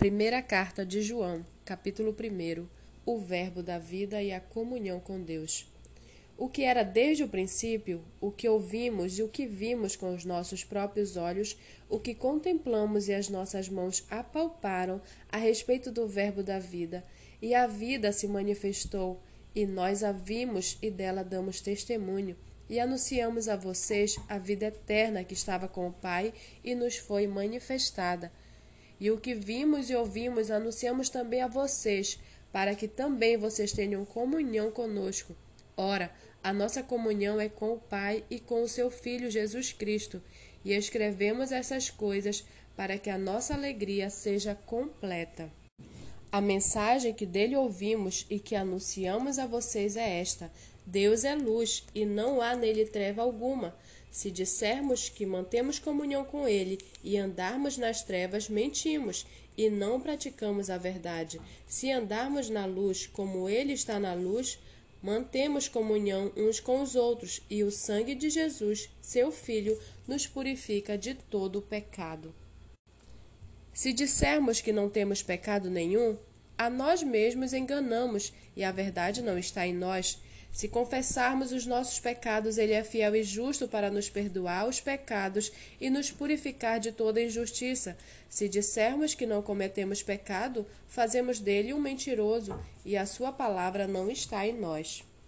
Primeira carta de João, capítulo 1 O Verbo da vida e a comunhão com Deus. O que era desde o princípio, o que ouvimos e o que vimos com os nossos próprios olhos, o que contemplamos e as nossas mãos apalparam a respeito do Verbo da vida, e a vida se manifestou, e nós a vimos e dela damos testemunho, e anunciamos a vocês a vida eterna que estava com o Pai e nos foi manifestada. E o que vimos e ouvimos anunciamos também a vocês, para que também vocês tenham comunhão conosco. Ora, a nossa comunhão é com o Pai e com o seu Filho Jesus Cristo, e escrevemos essas coisas para que a nossa alegria seja completa. A mensagem que dele ouvimos e que anunciamos a vocês é esta: Deus é luz e não há nele treva alguma. Se dissermos que mantemos comunhão com Ele e andarmos nas trevas, mentimos e não praticamos a verdade. Se andarmos na luz, como Ele está na luz, mantemos comunhão uns com os outros, e o sangue de Jesus, seu Filho, nos purifica de todo o pecado. Se dissermos que não temos pecado nenhum, a nós mesmos enganamos e a verdade não está em nós. Se confessarmos os nossos pecados, Ele é fiel e justo para nos perdoar os pecados e nos purificar de toda injustiça. Se dissermos que não cometemos pecado, fazemos dele um mentiroso e a Sua palavra não está em nós.